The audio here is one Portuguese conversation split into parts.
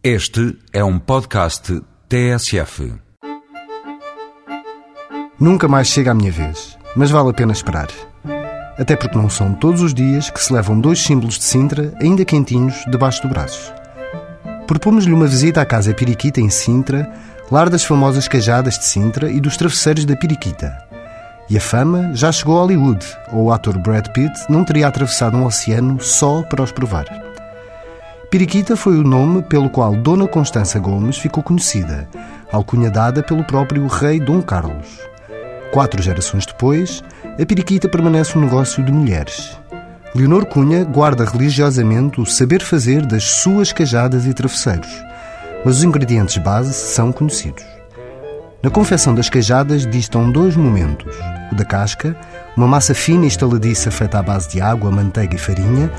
Este é um podcast TSF. Nunca mais chega a minha vez, mas vale a pena esperar. Até porque não são todos os dias que se levam dois símbolos de Sintra, ainda quentinhos, debaixo do braço. Propomos-lhe uma visita à Casa Piriquita em Sintra, lar das famosas cajadas de Sintra e dos travesseiros da Piriquita. E a fama já chegou a Hollywood, ou o ator Brad Pitt não teria atravessado um oceano só para os provar. Piriquita foi o nome pelo qual Dona Constança Gomes ficou conhecida, alcunha dada pelo próprio rei Dom Carlos. Quatro gerações depois, a Piriquita permanece um negócio de mulheres. Leonor Cunha guarda religiosamente o saber fazer das suas cajadas e travesseiros, mas os ingredientes base são conhecidos. Na confecção das cajadas distam dois momentos: o da casca, uma massa fina e estaladiça feita à base de água, manteiga e farinha,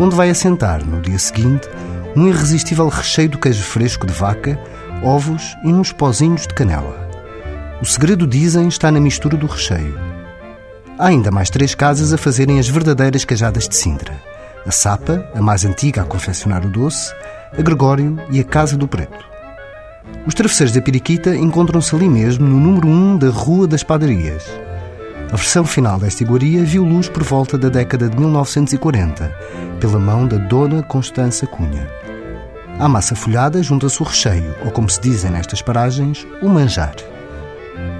onde vai assentar, no dia seguinte, um irresistível recheio de queijo fresco de vaca, ovos e uns pozinhos de canela. O segredo, dizem, está na mistura do recheio. Há ainda mais três casas a fazerem as verdadeiras cajadas de Sintra. A Sapa, a mais antiga a confeccionar o doce, a Gregório e a Casa do Preto. Os travesseiros da Piriquita encontram-se ali mesmo, no número 1 da Rua das Padarias. A versão final desta iguaria viu luz por volta da década de 1940, pela mão da Dona Constança Cunha. À massa folhada junta-se o recheio, ou como se dizem nestas paragens, o manjar.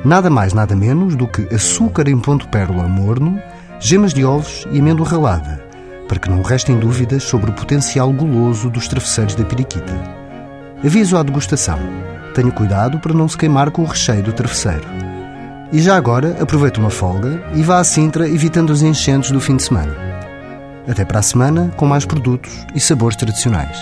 Nada mais, nada menos do que açúcar em ponto pérola morno, gemas de ovos e amêndoa ralada, para que não restem dúvidas sobre o potencial goloso dos travesseiros da periquita. Aviso à degustação. Tenha cuidado para não se queimar com o recheio do travesseiro. E já agora, aproveite uma folga e vá à Sintra evitando os enchentes do fim de semana. Até para a semana com mais produtos e sabores tradicionais.